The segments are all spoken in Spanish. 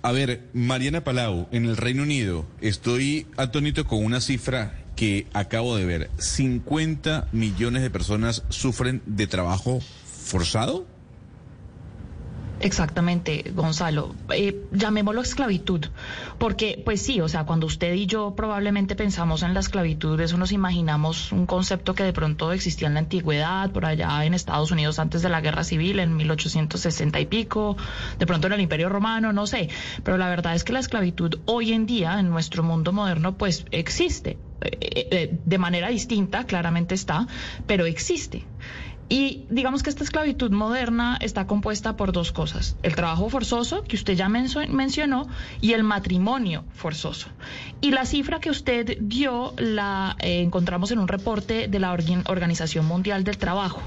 A ver, Mariana Palau, en el Reino Unido, estoy atónito con una cifra que acabo de ver. 50 millones de personas sufren de trabajo forzado. Exactamente, Gonzalo. Eh, llamémoslo esclavitud, porque pues sí, o sea, cuando usted y yo probablemente pensamos en la esclavitud, eso nos imaginamos un concepto que de pronto existía en la antigüedad, por allá en Estados Unidos antes de la Guerra Civil, en 1860 y pico, de pronto en el Imperio Romano, no sé, pero la verdad es que la esclavitud hoy en día en nuestro mundo moderno pues existe, eh, eh, de manera distinta, claramente está, pero existe. Y digamos que esta esclavitud moderna está compuesta por dos cosas, el trabajo forzoso, que usted ya mencionó, y el matrimonio forzoso. Y la cifra que usted dio la eh, encontramos en un reporte de la Organización Mundial del Trabajo.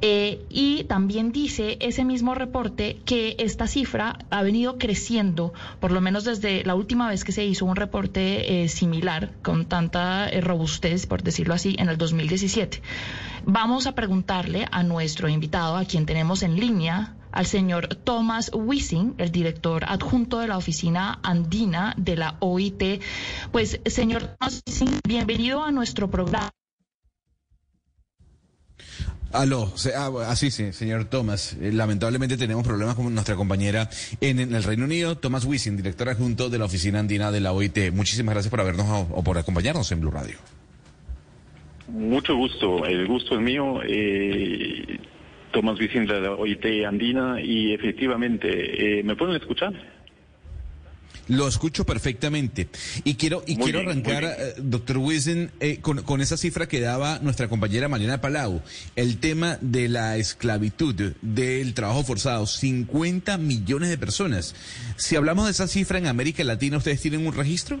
Eh, y también dice ese mismo reporte que esta cifra ha venido creciendo, por lo menos desde la última vez que se hizo un reporte eh, similar, con tanta robustez, por decirlo así, en el 2017. Vamos a preguntarle a nuestro invitado, a quien tenemos en línea, al señor Thomas Wissing, el director adjunto de la oficina andina de la OIT. Pues, señor Thomas Wissing, bienvenido a nuestro programa. Aló, así ah, sí, señor Thomas. Eh, lamentablemente tenemos problemas con nuestra compañera en, el Reino Unido, Thomas Wissing, director adjunto de la oficina andina de la OIT. Muchísimas gracias por habernos o por acompañarnos en Blue Radio. Mucho gusto, el gusto es mío. Eh, Tomás Vicente de la OIT Andina y efectivamente, eh, ¿me pueden escuchar? Lo escucho perfectamente. Y quiero, y quiero arrancar, eh, doctor Wiesen, eh, con, con, esa cifra que daba nuestra compañera Mariana Palau, el tema de la esclavitud, del trabajo forzado, 50 millones de personas. Si hablamos de esa cifra en América Latina, ¿ustedes tienen un registro?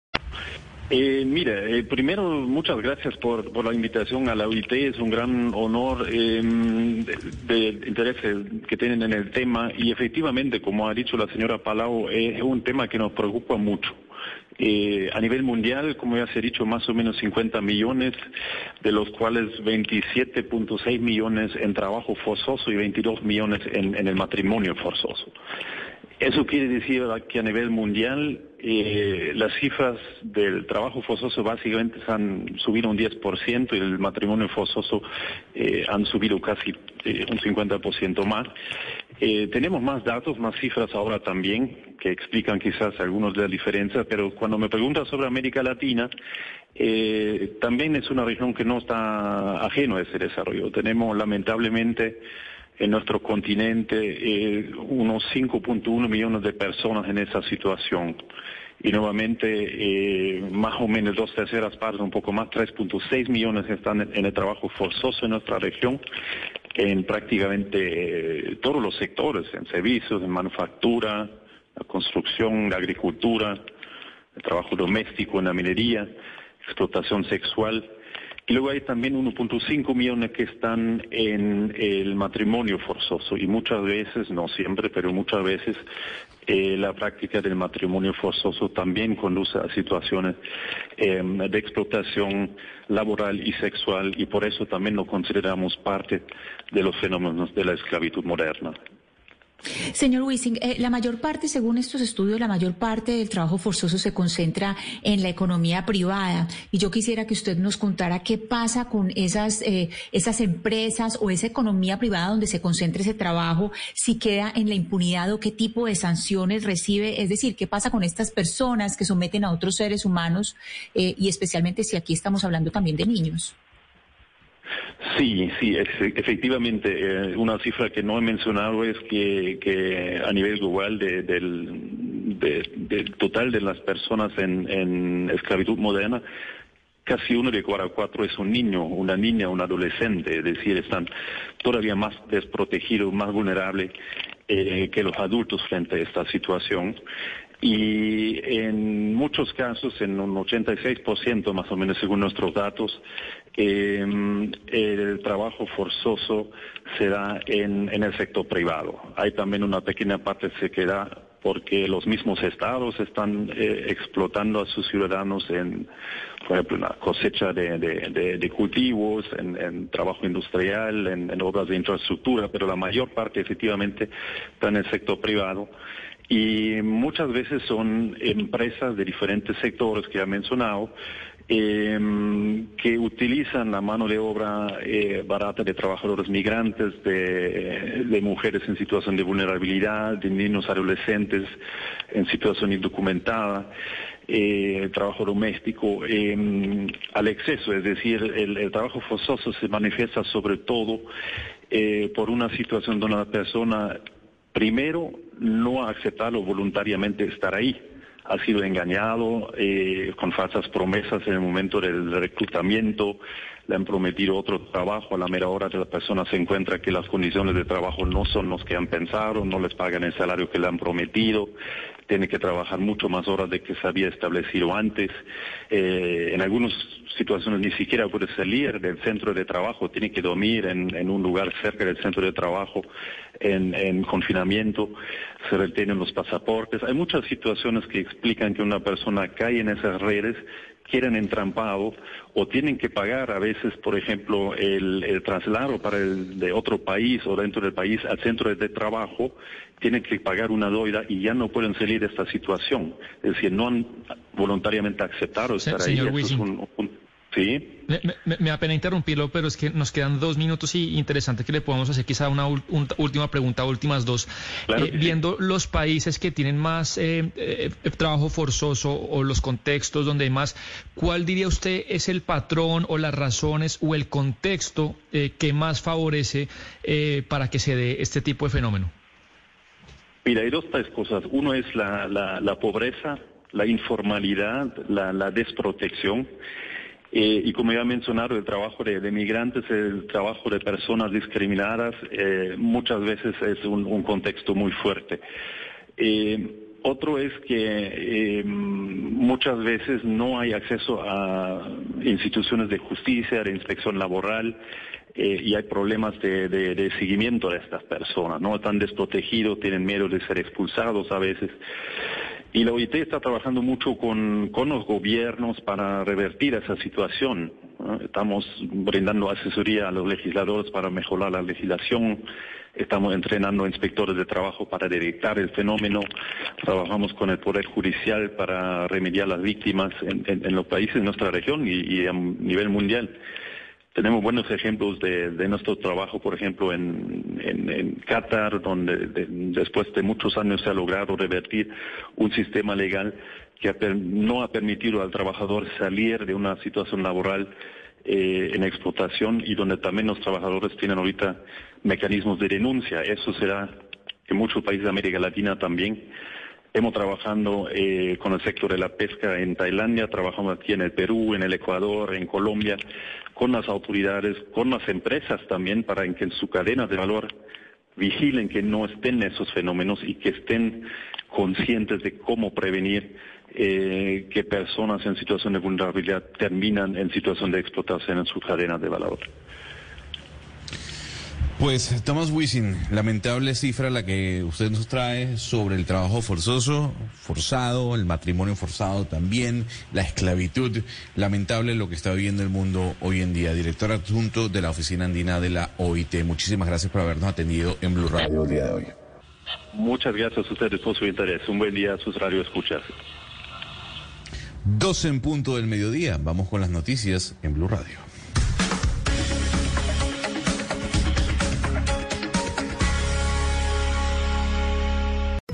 Eh, mire, eh, primero muchas gracias por, la invitación a la OIT, es un gran honor eh, de, interés que tienen en el tema y efectivamente, como ha dicho la señora Palau, es un tema que nos preocupa mucho. Eh, a nivel mundial, como ya se ha dicho, más o menos 50 millones, de los cuales 27.6 millones en trabajo forzoso y 22 millones en el matrimonio forzoso. Eso quiere decir que a nivel mundial eh, las cifras del trabajo forzoso básicamente han subido un 10% y el matrimonio forzoso eh, han subido casi eh, un 50% más. Tenemos más datos, más cifras ahora también que explican quizás algunas de las diferencias, pero cuando me preguntas sobre América Latina, también es una región que no está ajeno a ese desarrollo. Tenemos lamentablemente en nuestro continente eh, unos 5.1 millones de personas en esa situación. Y nuevamente, eh, más o menos dos terceras partes, un poco más, 3.6 millones están en el trabajo forzoso en nuestra región, en prácticamente eh, todos los sectores, en servicios, en manufactura, la construcción, la agricultura, el trabajo doméstico, en la minería, explotación sexual. Y luego hay también 1.5 millones que están en el matrimonio forzoso y muchas veces, no siempre, pero muchas veces eh, la práctica del matrimonio forzoso también conduce a situaciones em, de explotación laboral y sexual y por eso también lo consideramos parte de los fenómenos de la esclavitud moderna. Señor Wissing, eh, la mayor parte, según estos estudios, la mayor parte del trabajo forzoso se concentra en la economía privada. Y yo quisiera que usted nos contara qué pasa con esas, eh, esas empresas o esa economía privada donde se concentra ese trabajo, si queda en la impunidad o qué tipo de sanciones recibe. Es decir, qué pasa con estas personas que someten a otros seres humanos eh, y especialmente si aquí estamos hablando también de niños. Sí, sí, efectivamente. Eh, una cifra que no he mencionado es que, a nivel global del, total de las personas en, esclavitud moderna, casi uno de cada cuatro es un niño, una niña, un adolescente, es decir, están todavía más desprotegidos, más vulnerables eh, que los adultos frente a esta situación. Y en muchos casos, en un 86% más o menos según nuestros datos, eh, el trabajo forzoso se da en, el sector privado. Hay también una pequeña parte de sequedad porque los mismos estados están eh, explotando a sus ciudadanos en, por ejemplo, la cosecha de, cultivos, en, trabajo industrial, en, obras de infraestructura, pero la mayor parte efectivamente está en el sector privado. Y muchas veces son empresas de diferentes sectores que ha mencionado, eh, que utilizan la mano de obra eh, barata de trabajadores migrantes, de, mujeres en situación de vulnerabilidad, de niños adolescentes en situación indocumentada, eh, trabajo doméstico, em, al exceso, es decir, el, trabajo forzoso se manifiesta sobre todo eh, por una situación donde la persona primero no ha aceptado voluntariamente estar ahí. Ha sido engañado eh, con falsas promesas en el momento del reclutamiento, le han prometido otro trabajo, a la mera hora de la persona se encuentra que las condiciones de trabajo no son los que han pensado, no les pagan el salario que le han prometido, tiene que trabajar mucho más horas de que se había establecido antes. Eh, en algunas situaciones ni siquiera puede salir del centro de trabajo, tiene que dormir en, un lugar cerca del centro de trabajo en, confinamiento, se retienen los pasaportes. Hay muchas situaciones que explican que una persona cae en esas redes quieren entrampado o tienen que pagar a veces, por ejemplo, el, traslado para el de otro país o dentro del país al centro de trabajo, tienen que pagar una deuda y ya no pueden salir de esta situación. Es decir, no han voluntariamente aceptado estar ahí. Sí. Me, da pena interrumpirlo, pero es que nos quedan dos minutos y interesante que le podamos hacer quizá una última pregunta, últimas dos. Eh, viendo los países que tienen más eh, eh, trabajo forzoso o los contextos donde hay más, ¿cuál diría usted es el patrón o las razones o el contexto que más favorece para que se dé este tipo de fenómeno? Mira, hay dos tres cosas. Uno es la, pobreza, la informalidad, la desprotección. Eh, y como ya mencionado, el trabajo de, migrantes, el trabajo de personas discriminadas, eh, muchas veces es un, contexto muy fuerte. Eh, otro es que muchas veces no hay acceso a instituciones de justicia, de inspección laboral, y hay problemas de, de, seguimiento de estas personas, ¿no? Están desprotegidos, tienen miedo de ser expulsados a veces. Y la OIT está trabajando mucho con, con los gobiernos para revertir esa situación. Estamos brindando asesoría a los legisladores para mejorar la legislación. Estamos entrenando inspectores de trabajo para detectar el fenómeno. Trabajamos con el Poder Judicial para remediar las víctimas en, los países de nuestra región y a nivel mundial. Tenemos buenos ejemplos de, nuestro trabajo, por ejemplo, en, en, Qatar, donde después de muchos años se ha logrado revertir un sistema legal que no ha permitido al trabajador salir de una situación laboral eh, en explotación y donde también los trabajadores tienen ahorita mecanismos de denuncia. Eso será en muchos países de América Latina también. Hemos trabajando eh, con el sector de la pesca en Tailandia, trabajamos aquí en el Perú, en el Ecuador, en Colombia, con las autoridades, con las empresas también, para que en su cadena de valor vigilen que no estén esos fenómenos y que estén conscientes de cómo prevenir eh, que personas en situación de vulnerabilidad terminan en situación de explotación en su cadena de valor. Pues Thomas Wisin, lamentable cifra la que usted nos trae sobre el trabajo forzoso, forzado, el matrimonio forzado también, la esclavitud, lamentable lo que está viviendo el mundo hoy en día. Director adjunto de la Oficina Andina de la OIT, muchísimas gracias por habernos atendido en Blue Radio el día de hoy. Muchas gracias a ustedes por su interés. Un buen día a sus radio escuchas. 12 en punto del mediodía. Vamos con las noticias en Blue Radio.